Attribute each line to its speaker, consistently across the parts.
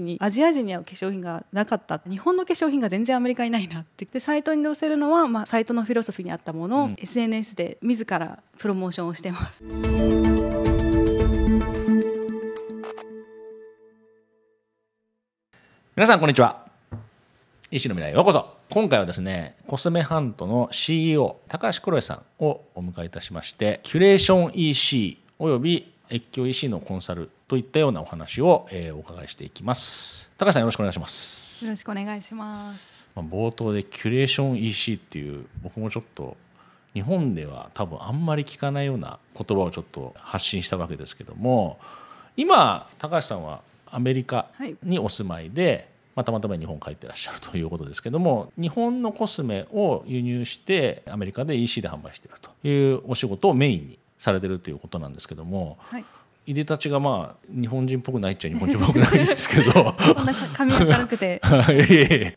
Speaker 1: にアジア人に合う化粧品がなかった。日本の化粧品が全然アメリカにないなって。でサイトに載せるのは、まあ、サイトのフィロソフィーにあったものを、うん、SNS で自らプロモーションをしてます。
Speaker 2: 皆さんこんにちは。医師の未来へようこそ。今回はですねコスメハントの CEO 高橋黒江さんをお迎えいたしましてキュレーション EC および越境 EC のコンサルといったようなお話を、えー、お伺いしていきます。高橋さんよろしくお願いします。
Speaker 1: よろしくお願いします。
Speaker 2: まあ、冒頭でキュレーション EC っていう僕もちょっと日本では多分あんまり聞かないような言葉をちょっと発信したわけですけども今高橋さんはアメリカにお住まいで、はいまあ、たまたま日本帰ってらっしゃるということですけども日本のコスメを輸入してアメリカで EC で販売しているというお仕事をメインにされてるということなんですけども、はい、いでたちがまあ日本人っぽくないっちゃ日本人っぽくないですけど
Speaker 1: こんな髪が軽くて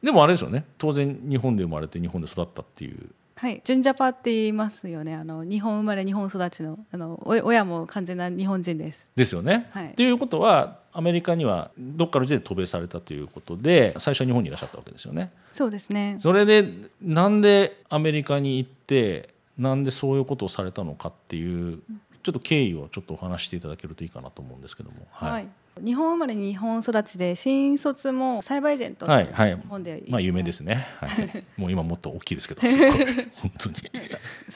Speaker 2: でもあれですよね当然日本で生まれて日本で育ったっていう
Speaker 1: はい、純ジャパって言いますよね。あの日本生まれ日本育ちのあの親も完全な日本人です。
Speaker 2: ですよね。はい、ということはアメリカにはどっかの時点で渡米されたということで最初日本にいらっしゃったわけですよね。
Speaker 1: そうですね。
Speaker 2: それでなんでアメリカに行ってなんでそういうことをされたのかっていうちょっと経緯をちょっとお話していただけるといいかなと思うんですけども。
Speaker 1: はい、はい。日本生まれ日本育ちで新卒も栽培エージェント
Speaker 2: はいはい、本で、まあ有名ですね、はい、もう今もっと大きいですけど本当に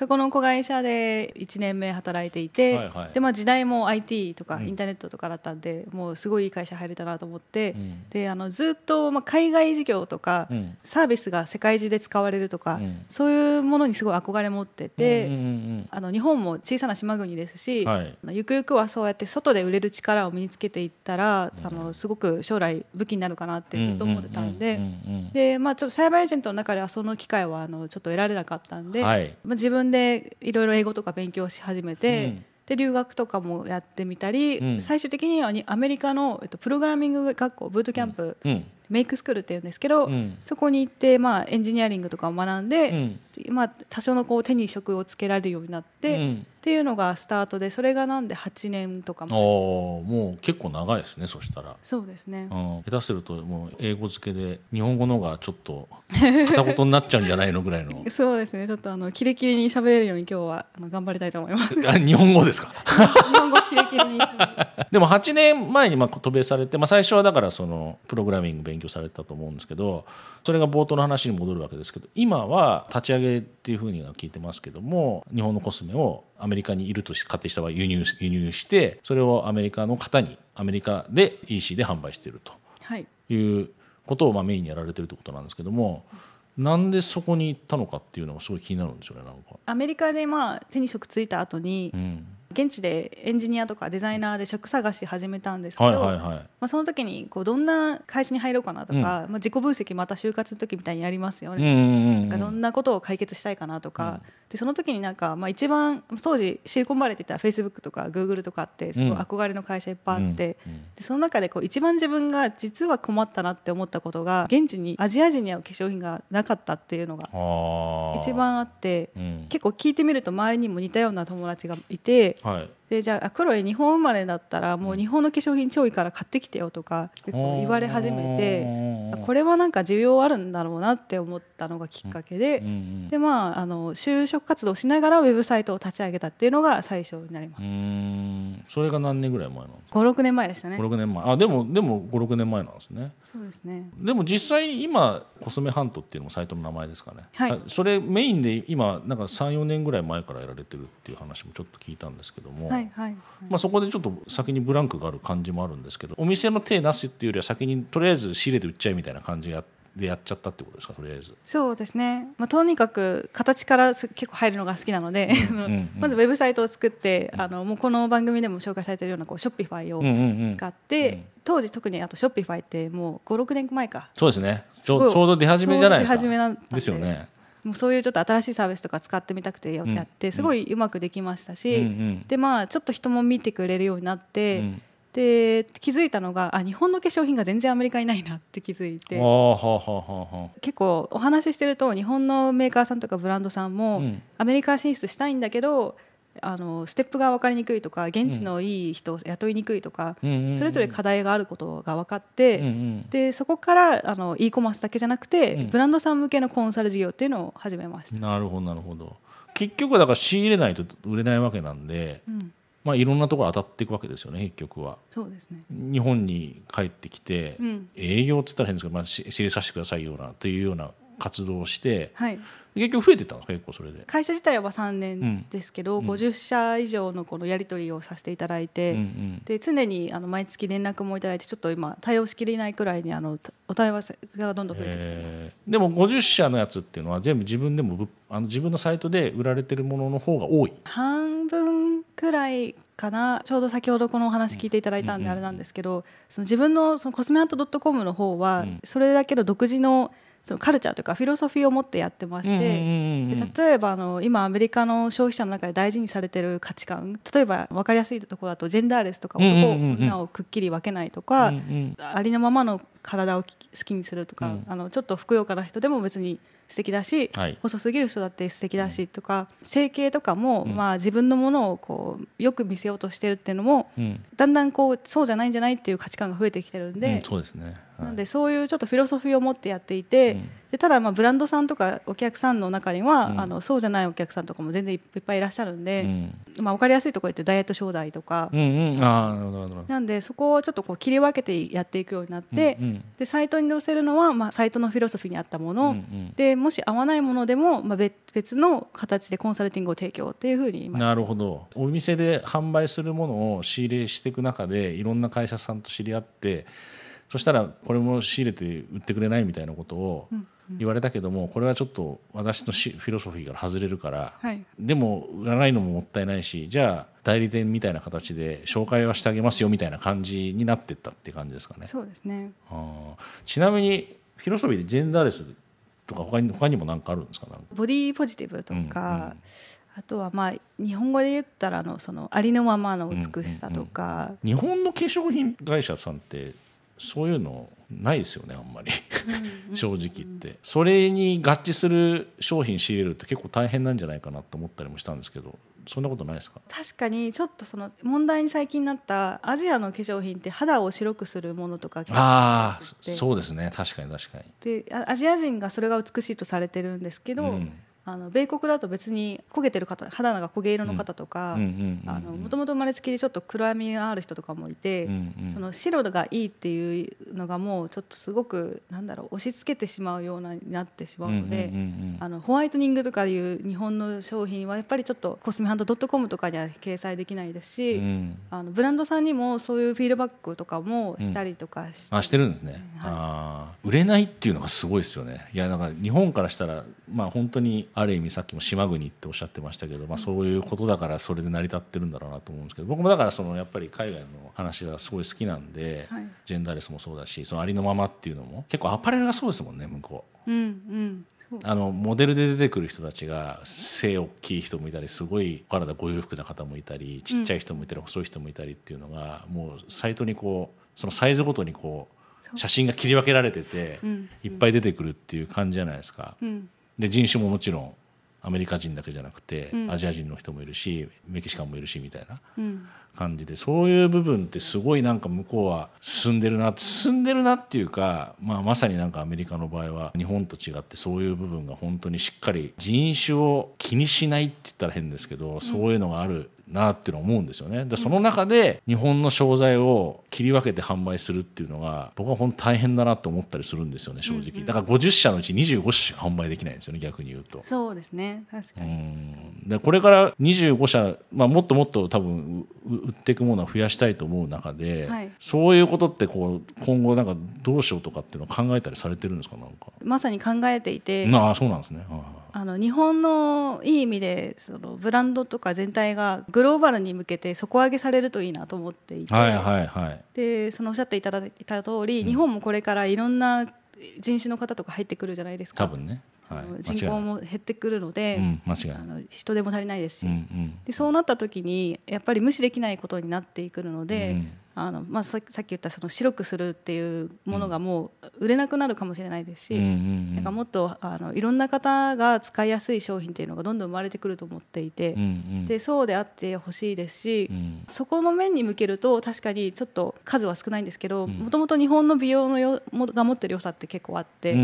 Speaker 1: そこの子会社で1年目働いていて、はいはい、でまあ時代も IT とかインターネットとかだったんで、うん、もうすごいいい会社入れたなと思って、うん、であのずっとまあ海外事業とか、うん、サービスが世界中で使われるとか、そういうものにすごい憧れ持ってて、うんうんうん、あの日本も小さな島国ですし、はい、ゆくゆくはそうやって外で売れる力を身につけていったたら、あのすごく将来武器になるかなってずっと思ってたんでで、まあ、ちょっとサイバーエージェントの中ではその機会はあのちょっと得られなかったんで、はい、まあ、自分でいろいろ英語とか勉強し始めて。うん。で留学とかもやってみたり、うん、最終的にはアメリカの、えっと、プログラミング学校ブートキャンプ、うん、メイクスクールっていうんですけど、うん、そこに行って、まあ、エンジニアリングとかを学んで、まあ、多少のこう手に職をつけられるようになって、っていうのがスタートでそれがなんで8年とか
Speaker 2: も。もう結構長いですねそしたら。
Speaker 1: そうですね、
Speaker 2: うん、下手するともう英語付けで日本語の方がちょっと片言になっちゃうんじゃないのぐらいの。
Speaker 1: そうですね。ちょっとあのキレキレに喋れるように今日はあの頑張りたいと思います。
Speaker 2: あ日本語ですか？
Speaker 1: 日本語キレキレに
Speaker 2: でも8年前にまあ渡米されて、まあ、最初はだからそのプログラミング勉強されてたと思うんですけどそれが冒頭の話に戻るわけですけど今は立ち上げっていうふうには聞いてますけども日本のコスメをアメリカにいると仮定した場合輸入輸入してそれをアメリカの方にアメリカで EC で販売していると。い。うことをまあメインにやられてるということなんですけども。なんでそこに行ったのかっていうのがすごい気になるんですよねなんか。
Speaker 1: アメリカでまあ手に職ついた後に、うん現地でエンジニアとかデザイナーで職探し始めたんですけど、はいはいはい、まあ、その時にこうどんな会社に入ろうかなとか、うん、まあ、自己分析また就活の時みたいにやりますよね、うんうんうん、なんかどんなことを解決したいかなとか、うん、でその時になんか、まあ、一番当時シリコンバレーって言ったらフェイスブックとかグーグルとかってすごい憧れの会社いっぱいあって、うん、でその中でこう一番自分が実は困ったなって思ったことが現地にアジア人に合う化粧品がなかったっていうのが一番あって、結構聞いてみると周りにも似たような友達がいて。はい。でじゃあクロエ日本生まれだったらもう日本の化粧品超いいから買ってきてよとか言われ始めてこれはなんか需要あるんだろうなって思ったのがきっかけで、でまああの就職活動しながらウェブサイトを立ち上げたっていうのが最初になります。
Speaker 2: それが何年ぐらい前なの
Speaker 1: 56年前でしたね
Speaker 2: 56年前。あでもでも56年前なんですね。
Speaker 1: そうですね。
Speaker 2: でも実際今コスメハントっていうのもサイトの名前ですかね、はい、それメインで今なんか34年ぐらい前からやられてるっていう話もちょっと聞いたんですけども、はいはいはい、まあ、そこでちょっと先にブランクがある感じもあるんですけどお店の手なしっていうよりは先にとりあえず仕入れて売っちゃいみたいな感じでやでやっちゃったってことですかとりあえず。
Speaker 1: そうですね、まあ、とにかく形から結構入るのが好きなので、まずウェブサイトを作って、うん、あのもうこの番組でも紹介されているようなこうショッピファイを使って、当時特にあとショッピファイってもう56年前か。
Speaker 2: そうですね。ちょちょうど出始めじゃないですか。出始めなんですよね。
Speaker 1: もうそういうちょっと新しいサービスとか使ってみたくてやってすごいうまくできましたし、でまあちょっと人も見てくれるようになって、で気づいたのがあ日本の化粧品が全然アメリカにないなって気づいて。結構お話ししてると日本のメーカーさんとかブランドさんも、アメリカ進出したいんだけどあのステップが分かりにくいとか現地のいい人を雇いにくいとか、それぞれ課題があることが分かって、でそこからあの e コマースだけじゃなくて、うん、ブランドさん向けのコンサル事業っていうのを始めました。
Speaker 2: なるほどなるほど。結局だから仕入れないと売れないわけなんで、うん、まあ、いろんなところ当たっていくわけですよね結局は。
Speaker 1: そうですね。
Speaker 2: 日本に帰ってきて、うん、営業って言ったら変ですけど、まあ、仕入れさせてくださいようなというような活動をして、はい、結局増えてたんですか結構それで。
Speaker 1: 会社自体は3年ですけど、うん、50社以上のこのやり取りをさせていただいて、うんうん、で常にあの毎月連絡もいただいてちょっと今対応しきれないくらいにあのお問い合わせがどんどん増えてきてます。
Speaker 2: でも50社のやつっていうのは全部自分でもあの自分のサイトで売られてるものの方が多い。
Speaker 1: 半分くらいかな。ちょうど先ほどこのお話聞いていただいたんであれなんですけど、その自分のそのコスメアート .com の方はそれだけの独自のそのカルチャーというかフィロソフィーを持ってやってまして、で例えばあの今アメリカの消費者の中で大事にされてる価値観例えば分かりやすいところだとジェンダーレスとか男女をくっきり分けないとか、ありのままの体を好きにするとか、あのちょっとふくよかな人でも別に素敵だし、はい、細すぎる人だって素敵だしとか、整形とかも、まあ、自分のものをこうよく見せようとしてるっていうのも、だんだんこうそうじゃないんじゃないっていう価値観が増えてきてるんで、
Speaker 2: そうですね
Speaker 1: なんでそういうちょっとフィロソフィーを持ってやっていて、でただまあブランドさんとかお客さんの中には、あのそうじゃないお客さんとかも全然いっぱいいらっしゃるんで、まあ、分かりやすいところってダイエット商材とか、なんでそこをちょっとこう切り分けてやっていくようになって、でサイトに載せるのは、まあ、サイトのフィロソフィーに合ったもの、でもし合わないものでも、まあ、別別の形でコンサルティングを提供っていうふうに
Speaker 2: なるほど。お店で販売するものを仕入れしていく中でいろんな会社さんと知り合ってそしたらこれも仕入れて売ってくれないみたいなことを言われたけどもこれはちょっと私のフィロソフィーから外れるから、はい、でも売らないのももったいないしじゃあ代理店みたいな形で紹介はしてあげますよみたいな感じになってったって感じですかね。
Speaker 1: そうですね。
Speaker 2: あちなみにフィロソフィーでジェンダーレスとか他に他にも何かあるんですか？
Speaker 1: ボディポジティブとか、うんうん、あとはまあ日本語で言ったらのそのありのままの美しさとか、
Speaker 2: うんうんうん、日本の化粧品会社さんってそういうのないですよねあんまり。正直言って。それに合致する商品仕入れるって結構大変なんじゃないかなと思ったりもしたんですけどそんなことないですか？
Speaker 1: 確かにちょっとその問題に最近なったアジアの化粧品って肌を白くするものとか
Speaker 2: ああそうですね。確かに確かに。
Speaker 1: でアジア人がそれが美しいとされてるんですけど、うんあの米国だと別に焦げてる方肌が焦げ色の方とかもともと生まれつきでちょっと暗闇がある人とかもいて、うんうん、その白がいいっていうのがもうちょっとすごくなんだろう押し付けてしまうようなになってしまうので、あのホワイトニングとかいう日本の商品はやっぱりちょっとコスメハンドドットコムとかには掲載できないですし、うん、あのブランドさんにもそういうフィードバックとかもしたりとか
Speaker 2: して、うん、あしてるんですね、はい、売れないっていうのがすごいですよね。いやなんか日本からしたらまあ本当にある意味さっきも島国っておっしゃってましたけど、まあ、そういうことだからそれで成り立ってるんだろうなと思うんですけど僕もだからそのやっぱり海外の話がすごい好きなんで、はい、ジェンダーレスもそうだしそのありのままっていうのも結構アパレルがそうですもんね向こ
Speaker 1: う。うんうん
Speaker 2: あのモデルで出てくる人たちが背大きい人もいたりすごい体ご裕福な方もいたりちっちゃい人もいたり、細い人もいたりっていうのがもうサイトにこうそのサイズごとにこう写真が切り分けられてて、いっぱい出てくるっていう感じじゃないですか。で人種ももちろんアメリカ人だけじゃなくて、うん、アジア人の人もいるしメキシカンもいるしみたいな感じで、そういう部分ってすごいなんか向こうは進んでるな進んでるなっていうか、まあ、まさになんかアメリカの場合は日本と違ってそういう部分が本当にしっかり人種を気にしないって言ったら変ですけど、そういうのがあるなっていうのは思うんですよね。でその中で日本の商材を切り分けて販売するっていうのが僕は本当大変だなと思ったりするんですよね正直、だから50社のうち25社しか販売できないんですよね逆に言うと。
Speaker 1: そうですね確かに
Speaker 2: でこれから25社、まあ、もっともっと多分売っていくものは増やしたいと思う中で、はい、そういうことってこう今後なんかどうしようとかっていうのを考えたりされてるんですか？なんか。
Speaker 1: まさに考えていて。
Speaker 2: ああそうなんですね、
Speaker 1: はいあの日本のいい意味でそのブランドとか全体がグローバルに向けて底上げされるといいなと思っていて、はいはいはい、でそのおっしゃっていただいた通り、うん、日本もこれからいろんな人種の方とか入ってくるじゃないですか。
Speaker 2: 多分ねはい、
Speaker 1: 人口も減ってくるので、うん、あの人手も足りないですし、うんうん、でそうなった時にやっぱり無視できないことになってくるので、うん、あのまあ、さっき言ったその白くするっていうものがもう売れなくなるかもしれないですし、なんかもっとあのいろんな方が使いやすい商品っていうのがどんどん生まれてくると思っていて、でそうであってほしいですし、うん、そこの面に向けると確かにちょっと数は少ないんですけどもともと日本の美容のよが持ってる良さって結構あって、あ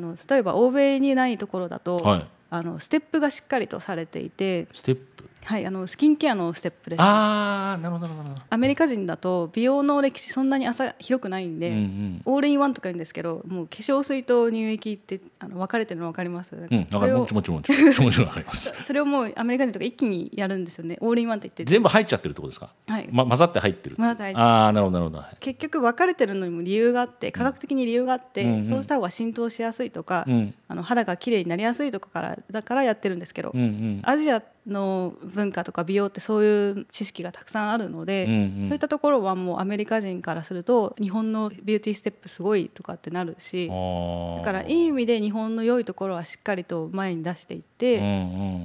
Speaker 1: の例えば欧米にないところだと、はい、あのステップがしっかりとされていて
Speaker 2: ステップ
Speaker 1: はい、あのスキンケアのステップです、
Speaker 2: ああなるほどなるほど。
Speaker 1: アメリカ人だと美容の歴史そんなに浅広くないんで、うんうん、オールインワンとか言うんですけどもう化粧水と乳液ってあの分かれてるの分かります？
Speaker 2: うん分かるもちもちもち もち分かります。
Speaker 1: それをもうアメリカ人とか一気にやるんですよね。オールインワンって言って。
Speaker 2: 全部入っちゃってるってことですか？はい、ま、混ざって入ってる。混ざって入ってる。ああなるほどなるほど。
Speaker 1: 結局分かれてるのにも理由があって科学的に理由があって、うん。うん、そうした方が浸透しやすいとか、うん、あの肌が綺麗になりやすいとかからだからやってるんですけど、うんうん、アジアの文化とか美容ってそういう知識がたくさんあるので、うんうん、そういったところはもうアメリカ人からすると日本のビューティーステップすごいとかってなるしだからいい意味で日本の良いところはしっかりと前に出していって、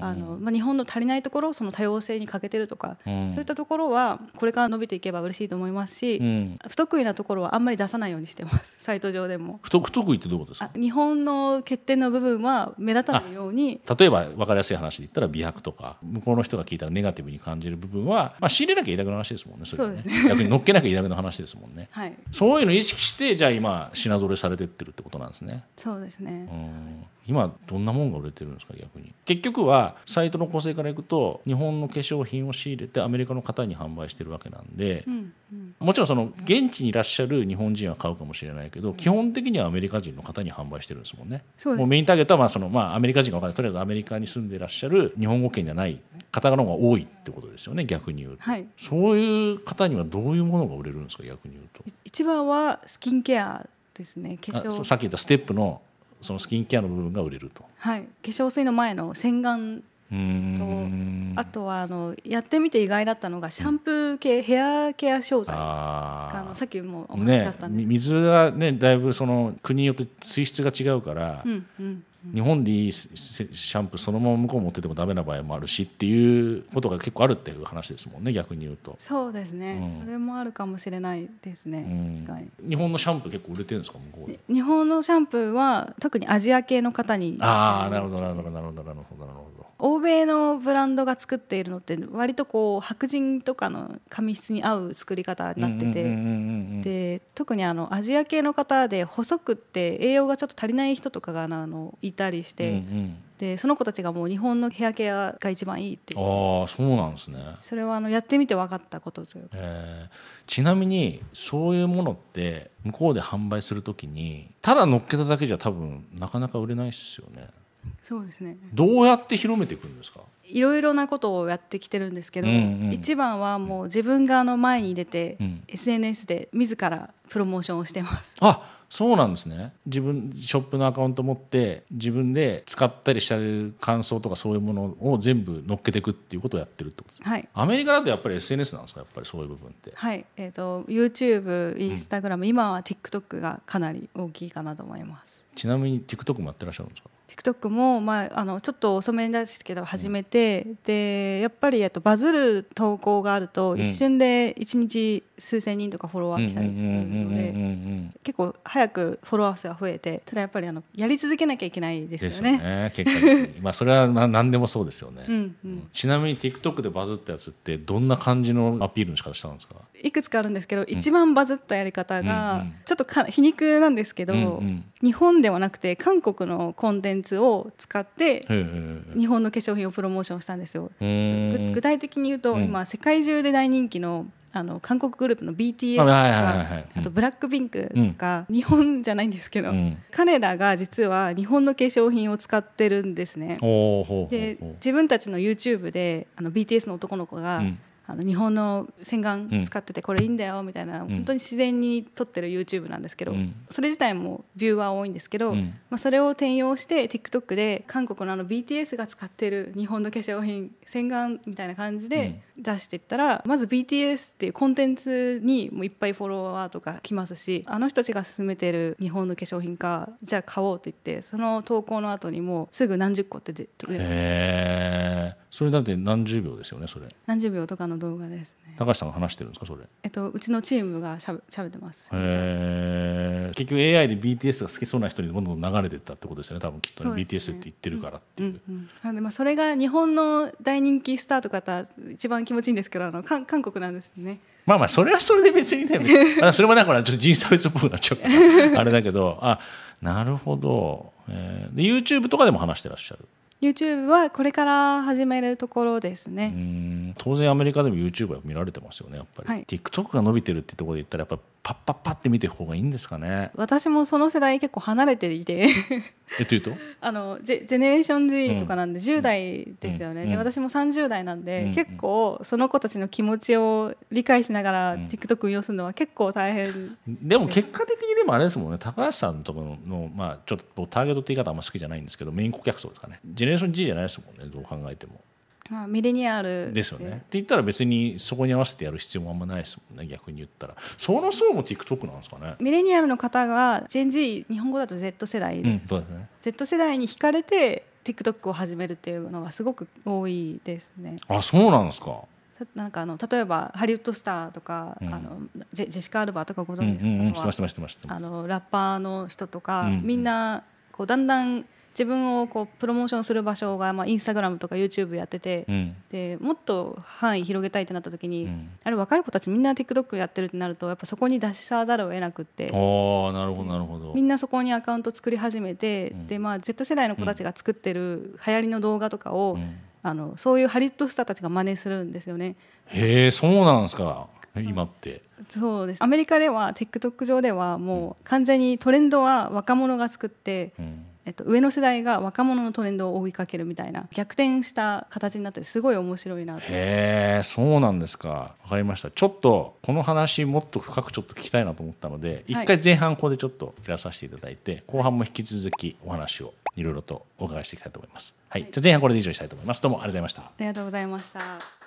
Speaker 1: あのまあ、日本の足りないところその多様性に欠けてるとか、うん、そういったところはこれから伸びていけば嬉しいと思いますし、うん、不得意なところはあんまり出さないようにしてます。サイト上でも。
Speaker 2: 不得意ってどういうことですか？
Speaker 1: 日本の欠点の部分は目立たないように。
Speaker 2: 例えば分かりやすい話で言ったら美白とか向こうの人が聞いたらネガティブに感じる部分は、まあ、仕入れなきゃいいだけの話ですもんねそれね。逆に乗っけなきゃいいだけの話ですもんね、はい、そういうのを意識してじゃあ今品揃えされてってるってことなんですね。
Speaker 1: そうですね、
Speaker 2: うん今どんなもんが売れてるんですか逆に？結局はサイトの構成からいくと日本の化粧品を仕入れてアメリカの方に販売してるわけなんで、うんうん、もちろんその現地にいらっしゃる日本人は買うかもしれないけど、基本的にはアメリカ人の方に販売してるんですもんね。もうメインターゲットはまあその、まあ、アメリカ人が分かんないとりあえずアメリカに住んでいらっしゃる日本語圏じゃない方の方が多いってことですよね逆に言うと、はい、そういう方にはどういうものが売れるんですか逆に言うと？
Speaker 1: 一番はスキンケアですね化
Speaker 2: 粧。さっき言ったステップのそのスキンケアの部分が売れると。
Speaker 1: はい。化粧水の前の洗顔とあとはあのやってみて意外だったのがシャンプー系、うん、ヘアケア商材。あのさっきもお話あったんです、
Speaker 2: ね、水はねだいぶその国によって水質が違うから、うんうん、日本でいいシャンプーそのまま向こう持っててもダメな場合もあるしっていうことが結構あるっていう話ですもんね逆に言うと。
Speaker 1: そうですね、うん、それもあるかもしれないですね、
Speaker 2: うん、日本のシャンプー結構売れてるんですか向こうで
Speaker 1: 日本のシャンプーは特にアジア系の方に
Speaker 2: ああなるほどなるほどなるほどなるほどなるほど
Speaker 1: 欧米のブランドが作っているのって割とこう白人とかの髪質に合う作り方になってて。で特にあのアジア系の方で細くって栄養がちょっと足りない人とかがあのいたりして。うんうん。でその子たちがもう日本のヘアケアが一番いいって
Speaker 2: ああそうなんですね。
Speaker 1: それはあのやってみて分かったことというか、
Speaker 2: え。ー、ちなみにそういうものって向こうで販売するときにただ乗っけただけじゃ多分なかなか売れないですよね
Speaker 1: そうですね。
Speaker 2: どうやって広めていくんですか？
Speaker 1: いろいろなことをやってきてるんですけど、うんうん、一番はもう自分があの前に出て、うん、SNS で自らプロモーションをしてます。
Speaker 2: あそうなんですね。自分ショップのアカウント持って自分で使ったりしたる感想とかそういうものを全部乗っけていくっていうことをやってるってこと？
Speaker 1: はい。
Speaker 2: アメリカだとやっぱり SNS なんですか？やっぱりそういう部分って。
Speaker 1: はい。えっ、ー、と YouTube インスタグラム、うん、今は TikTok がかなり大きいかなと思います。
Speaker 2: ちなみに TikTok もやってらっしゃるんですか？
Speaker 1: TikTok も、まあ、あのちょっと遅めですけど始めて、うん、でやっぱり、と、バズる投稿があると、一瞬で1日数千人とかフォロワー来たりするので結構早くフォロワー数が増えてただやっぱりあのやり続けなきゃいけないですよね。よね
Speaker 2: 結果まあそれはまあ何でもそうですよね、うんうん、ちなみに TikTok でバズったやつってどんな感じのアピールの仕方したんですか？
Speaker 1: いくつかあるんですけど、一番バズったやり方が、ちょっとか皮肉なんですけど、うんうん、日本ではなくて韓国のコンテンツを使って日本の化粧品をプロモーションしたんですよ。具体的に言うと、今世界中で大人気のあの韓国グループの BTS とかあとブラックピンクとか、日本じゃないんですけど、彼らが実は日本の化粧品を使ってるんですね。で自分たちの YouTube であの BTS の男の子が、あの日本の洗顔使っててこれいいんだよみたいな、うん、本当に自然に撮ってる YouTube なんですけど、うん、それ自体もビューは多いんですけど、うん、まあ、それを転用して TikTok で韓国のあの BTS が使ってる日本の化粧品洗顔みたいな感じで出していったら、まず BTS っていうコンテンツにもいっぱいフォロワーとか来ますしあの人たちが勧めてる日本の化粧品かじゃあ買おうって言ってその投稿の後にもすぐ何十個って出てくれます。
Speaker 2: それだって何十秒ですよねそれ。
Speaker 1: 何十秒とかの動画ですね。
Speaker 2: 高橋さんが話してるんですかそれ。
Speaker 1: えっとうちのチームがしゃべしゃべってます。
Speaker 2: へえ結局 AI で BTS が好きそうな人にどんどん流れてったってことですよね多分きっとねね。BTS って言ってるからっていう、うんうん、
Speaker 1: でまあそれが日本の大人気スターとかた一番気持ちいいんですけどあの韓韓国なんですね。
Speaker 2: まあまあそれはそれで別にね それもだからちょっと人種差別っぽくなっちゃうから。あれだけどあなるほど、えー、で YouTube とかでも話してらっしゃる
Speaker 1: ？YouTube はこれから始めるところですね。
Speaker 2: 当然アメリカでも YouTube は見られてますよねやっぱり、はい、TikTok が伸びてるってところで言ったらやっぱパッパッパって見てる方がいいんですかね。
Speaker 1: 私もその世代結構離れていて。
Speaker 2: えというと？
Speaker 1: あのジェジェネレーション Z とかなんで10代ですよね、うん、で私も30代なんで、うん、結構その子たちの気持ちを理解しながら TikTok 運用するのは結構大変。
Speaker 2: でも結果的にでもあれですもんね。高橋さんとこのまあちょっとターゲットって言い方あんま好きじゃないんですけどメイン顧客層ですかね。ジェネレーション G じゃないですもんね。どう考えても。
Speaker 1: まあ、ミレニアル
Speaker 2: ですよね。って言ったら別にそこに合わせてやる必要もあんまないですもんね逆に言ったら。その層も TikTok なんですかね。
Speaker 1: ミレニアルの方が Gen Z 日本語だと Z 世代。です,、うんそうですね、Z 世代に惹かれて TikTok を始めるっていうのがすごく多いですね。
Speaker 2: あそうなんですか。
Speaker 1: なんかあの例えばハリウッドスターとか、うん、あのジェジェシカ・アルバーとかご存知ですか、うんうんうん、あのラッパーの人とか、うんうん、みんなこうだんだん自分をこうプロモーションする場所が、まあ、インスタグラムとか YouTube やってて、うん、でもっと範囲広げたいってなった時に、うん、あれ若い子たちみんな TikTok やってるってなるとやっぱそこに出しさざるを得なくって
Speaker 2: あなるほどなるほど。
Speaker 1: みんなそこにアカウント作り始めて、うん、でまあ、Z 世代の子たちが作ってる流行りの動画とかを、あのそういうハリウッドスターたちが真似するんですよね。
Speaker 2: へえそうなんですか。今って。
Speaker 1: そうです。アメリカでは TikTok 上ではもう完全にトレンドは若者が作って、うんえっと、上の世代が若者のトレンドを追いかけるみたいな逆転した形になってすごい面白いなと。
Speaker 2: へえそうなんですか。分かりました。ちょっとこの話もっと深くちょっと聞きたいなと思ったので一、回前半ここでちょっと切らさせていただいて後半も引き続きお話をいろいろとお伺いしていきたいと思います、はい、じゃ前半これで以上にしたいと思います。どうもありがとうございました。あ
Speaker 1: りがとうございました